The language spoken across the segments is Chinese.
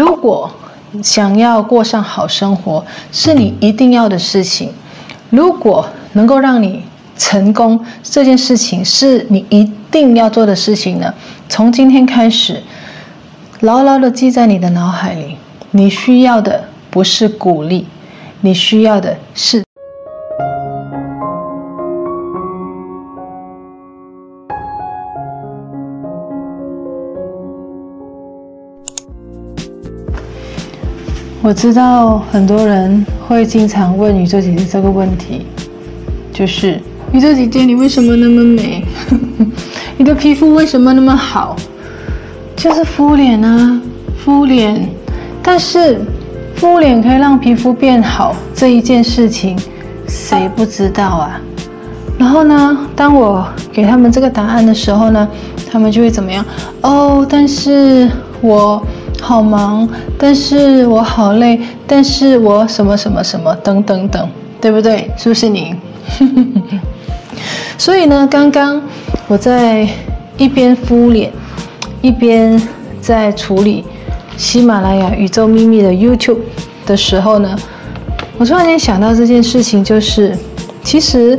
如果想要过上好生活，是你一定要的事情。如果能够让你成功，这件事情是你一定要做的事情呢？从今天开始，牢牢的记在你的脑海里。你需要的不是鼓励，你需要的是。我知道很多人会经常问宇宙姐姐这个问题，就是宇宙姐姐，你为什么那么美？你的皮肤为什么那么好？就是敷脸啊，敷脸。但是敷脸可以让皮肤变好这一件事情，谁不知道啊？然后呢，当我给他们这个答案的时候呢，他们就会怎么样？哦，但是我。好忙，但是我好累，但是我什么什么什么等等等，对不对？是不是你？所以呢，刚刚我在一边敷脸，一边在处理喜马拉雅宇宙秘密的 YouTube 的时候呢，我突然间想到这件事情，就是其实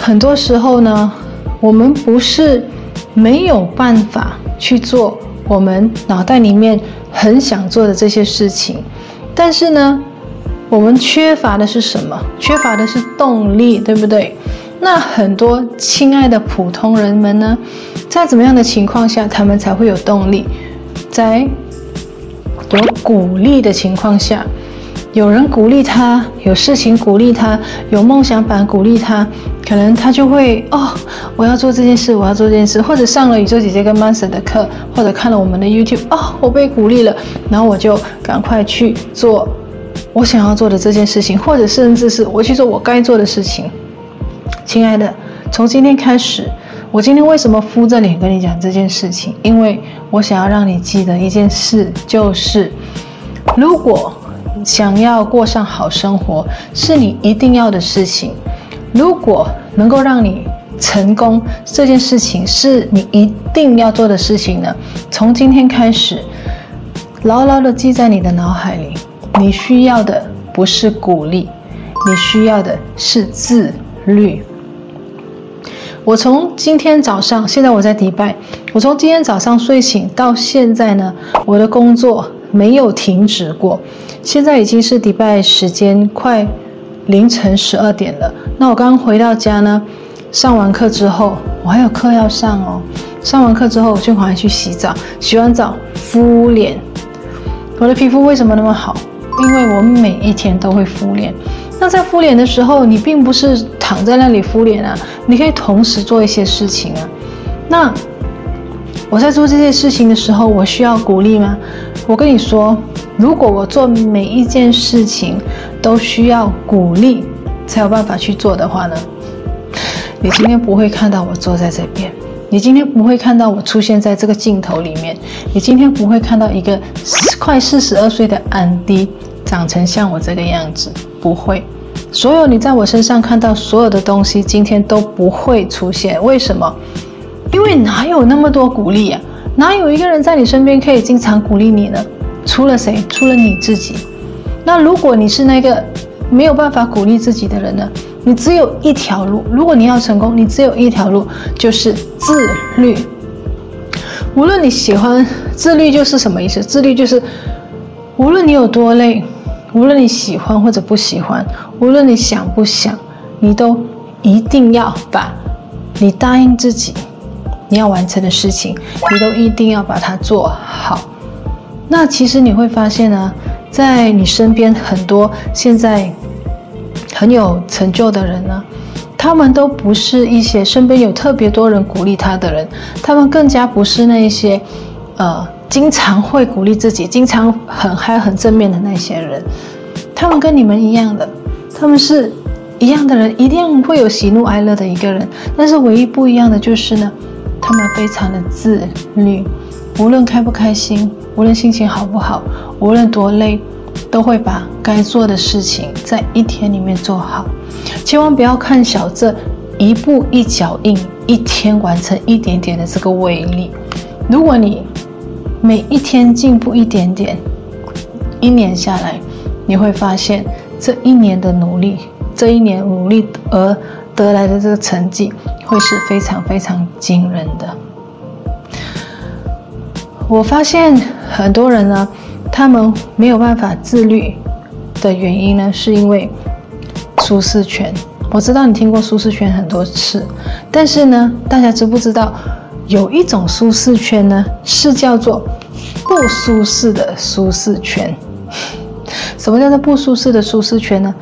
很多时候呢，我们不是没有办法去做。我们脑袋里面很想做的这些事情，但是呢，我们缺乏的是什么？缺乏的是动力，对不对？那很多亲爱的普通人们呢，在怎么样的情况下，他们才会有动力？在有鼓励的情况下。有人鼓励他，有事情鼓励他，有梦想板鼓励他，可能他就会哦，我要做这件事，我要做这件事，或者上了宇宙姐姐跟 Master 的课，或者看了我们的 YouTube，哦，我被鼓励了，然后我就赶快去做我想要做的这件事情，或者甚至是我去做我该做的事情。亲爱的，从今天开始，我今天为什么敷着脸跟你讲这件事情？因为我想要让你记得一件事，就是如果。想要过上好生活，是你一定要的事情。如果能够让你成功，这件事情是你一定要做的事情呢？从今天开始，牢牢的记在你的脑海里。你需要的不是鼓励，你需要的是自律。我从今天早上，现在我在迪拜，我从今天早上睡醒到现在呢，我的工作没有停止过。现在已经是迪拜时间快凌晨十二点了。那我刚回到家呢，上完课之后，我还有课要上哦。上完课之后，我就赶快去洗澡，洗完澡敷脸。我的皮肤为什么那么好？因为我每一天都会敷脸。那在敷脸的时候，你并不是躺在那里敷脸啊，你可以同时做一些事情啊。那我在做这些事情的时候，我需要鼓励吗？我跟你说。如果我做每一件事情都需要鼓励才有办法去做的话呢，你今天不会看到我坐在这边，你今天不会看到我出现在这个镜头里面，你今天不会看到一个快四十二岁的安迪长成像我这个样子，不会。所有你在我身上看到所有的东西，今天都不会出现。为什么？因为哪有那么多鼓励啊？哪有一个人在你身边可以经常鼓励你呢？除了谁？除了你自己。那如果你是那个没有办法鼓励自己的人呢？你只有一条路。如果你要成功，你只有一条路，就是自律。无论你喜欢，自律就是什么意思？自律就是，无论你有多累，无论你喜欢或者不喜欢，无论你想不想，你都一定要把你答应自己你要完成的事情，你都一定要把它做好。那其实你会发现呢，在你身边很多现在很有成就的人呢，他们都不是一些身边有特别多人鼓励他的人，他们更加不是那一些，呃，经常会鼓励自己、经常很嗨、很正面的那些人。他们跟你们一样的，他们是一样的人，一定会有喜怒哀乐的一个人。但是唯一不一样的就是呢，他们非常的自律，无论开不开心。无论心情好不好，无论多累，都会把该做的事情在一天里面做好。千万不要看小这一步一脚印，一天完成一点点的这个威力。如果你每一天进步一点点，一年下来，你会发现这一年的努力，这一年努力而得来的这个成绩，会是非常非常惊人的。我发现很多人呢，他们没有办法自律的原因呢，是因为舒适圈。我知道你听过舒适圈很多次，但是呢，大家知不知道有一种舒适圈呢，是叫做不舒适的舒适圈？什么叫做不舒适的舒适圈呢？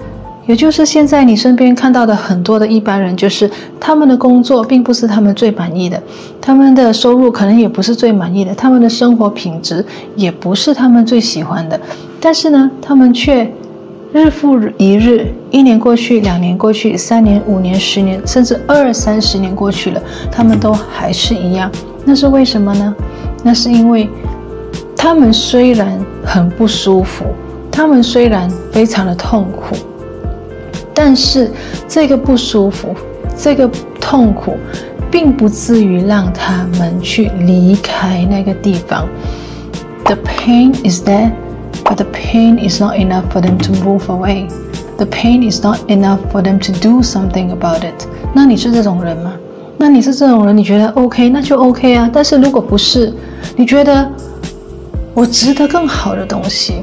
也就是现在你身边看到的很多的一般人，就是他们的工作并不是他们最满意的，他们的收入可能也不是最满意的，他们的生活品质也不是他们最喜欢的，但是呢，他们却日复一日，一年过去，两年过去，三年、五年、十年，甚至二三十年过去了，他们都还是一样。那是为什么呢？那是因为他们虽然很不舒服，他们虽然非常的痛苦。但是这个不舒服，这个痛苦，并不至于让他们去离开那个地方。The pain is there, but the pain is not enough for them to move away. The pain is not enough for them to do something about it. 那你是这种人吗？那你是这种人，你觉得 OK，那就 OK 啊。但是如果不是，你觉得我值得更好的东西，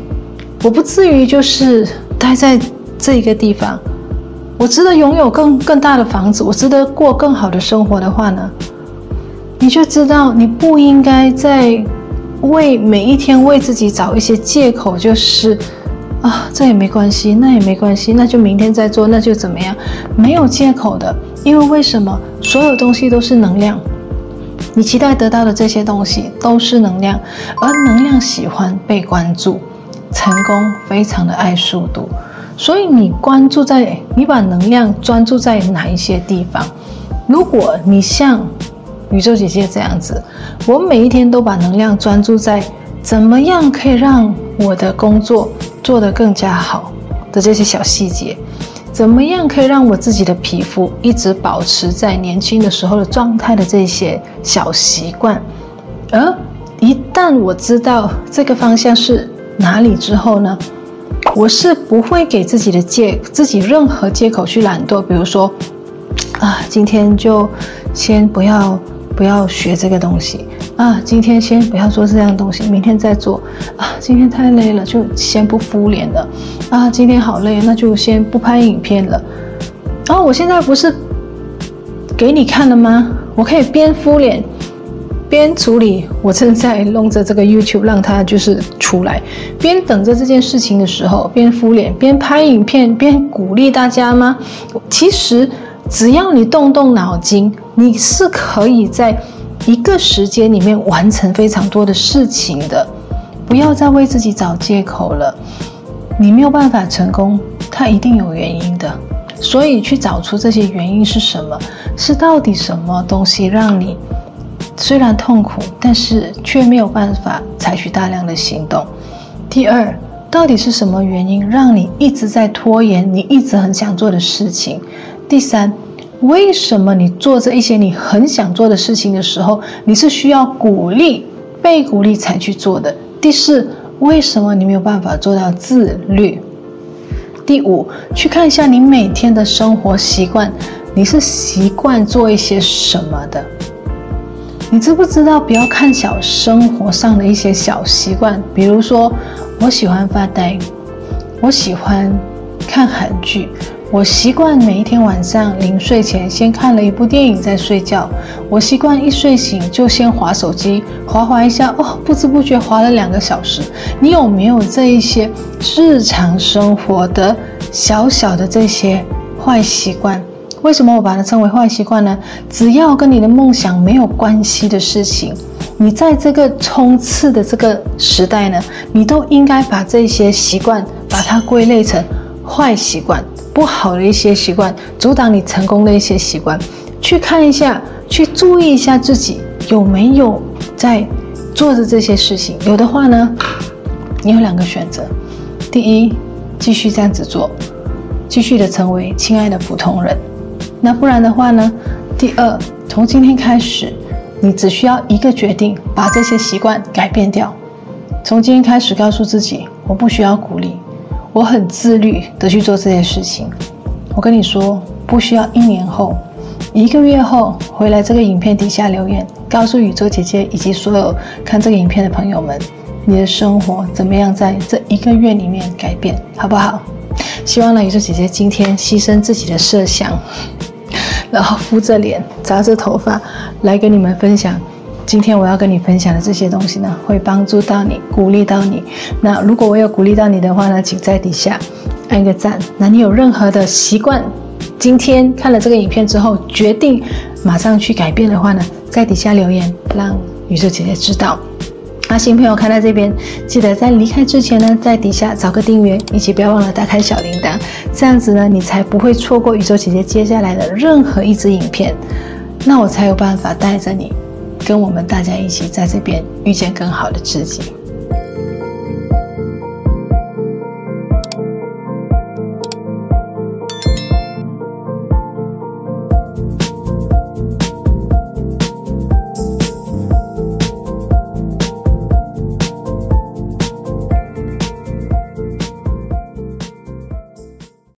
我不至于就是待在这一个地方。我值得拥有更更大的房子，我值得过更好的生活的话呢，你就知道你不应该在为每一天为自己找一些借口，就是啊，这也没关系，那也没关系，那就明天再做，那就怎么样？没有借口的，因为为什么？所有东西都是能量，你期待得到的这些东西都是能量，而能量喜欢被关注，成功非常的爱速度。所以你关注在，你把能量专注在哪一些地方？如果你像宇宙姐姐这样子，我每一天都把能量专注在怎么样可以让我的工作做得更加好的这些小细节，怎么样可以让我自己的皮肤一直保持在年轻的时候的状态的这些小习惯，而一旦我知道这个方向是哪里之后呢？我是不会给自己的借自己任何借口去懒惰，比如说，啊，今天就先不要不要学这个东西啊，今天先不要做这样东西，明天再做啊，今天太累了，就先不敷脸了啊，今天好累，那就先不拍影片了。然后我现在不是给你看了吗？我可以边敷脸。边处理，我正在弄着这个 YouTube，让它就是出来。边等着这件事情的时候，边敷脸，边拍影片，边鼓励大家吗？其实只要你动动脑筋，你是可以在一个时间里面完成非常多的事情的。不要再为自己找借口了。你没有办法成功，它一定有原因的。所以去找出这些原因是什么？是到底什么东西让你？虽然痛苦，但是却没有办法采取大量的行动。第二，到底是什么原因让你一直在拖延你一直很想做的事情？第三，为什么你做这一些你很想做的事情的时候，你是需要鼓励、被鼓励才去做的？第四，为什么你没有办法做到自律？第五，去看一下你每天的生活习惯，你是习惯做一些什么的？你知不知道不要看小生活上的一些小习惯，比如说，我喜欢发呆，我喜欢看韩剧，我习惯每一天晚上临睡前先看了一部电影再睡觉，我习惯一睡醒就先划手机，划划一下，哦，不知不觉划了两个小时。你有没有这一些日常生活的小小的这些坏习惯？为什么我把它称为坏习惯呢？只要跟你的梦想没有关系的事情，你在这个冲刺的这个时代呢，你都应该把这些习惯把它归类成坏习惯，不好的一些习惯，阻挡你成功的一些习惯。去看一下，去注意一下自己有没有在做着这些事情。有的话呢，你有两个选择：第一，继续这样子做，继续的成为亲爱的普通人。那不然的话呢？第二，从今天开始，你只需要一个决定，把这些习惯改变掉。从今天开始，告诉自己，我不需要鼓励，我很自律的去做这些事情。我跟你说，不需要一年后、一个月后回来这个影片底下留言，告诉宇宙姐姐以及所有看这个影片的朋友们，你的生活怎么样在这一个月里面改变，好不好？希望呢，宇宙姐姐今天牺牲自己的设想。然后敷着脸，扎着头发，来跟你们分享。今天我要跟你分享的这些东西呢，会帮助到你，鼓励到你。那如果我有鼓励到你的话呢，请在底下按个赞。那你有任何的习惯，今天看了这个影片之后，决定马上去改变的话呢，在底下留言，让宇宙姐姐知道。那新朋友看到这边，记得在离开之前呢，在底下找个订阅，以及不要忘了打开小铃铛，这样子呢，你才不会错过宇宙姐姐接下来的任何一支影片。那我才有办法带着你，跟我们大家一起在这边遇见更好的自己。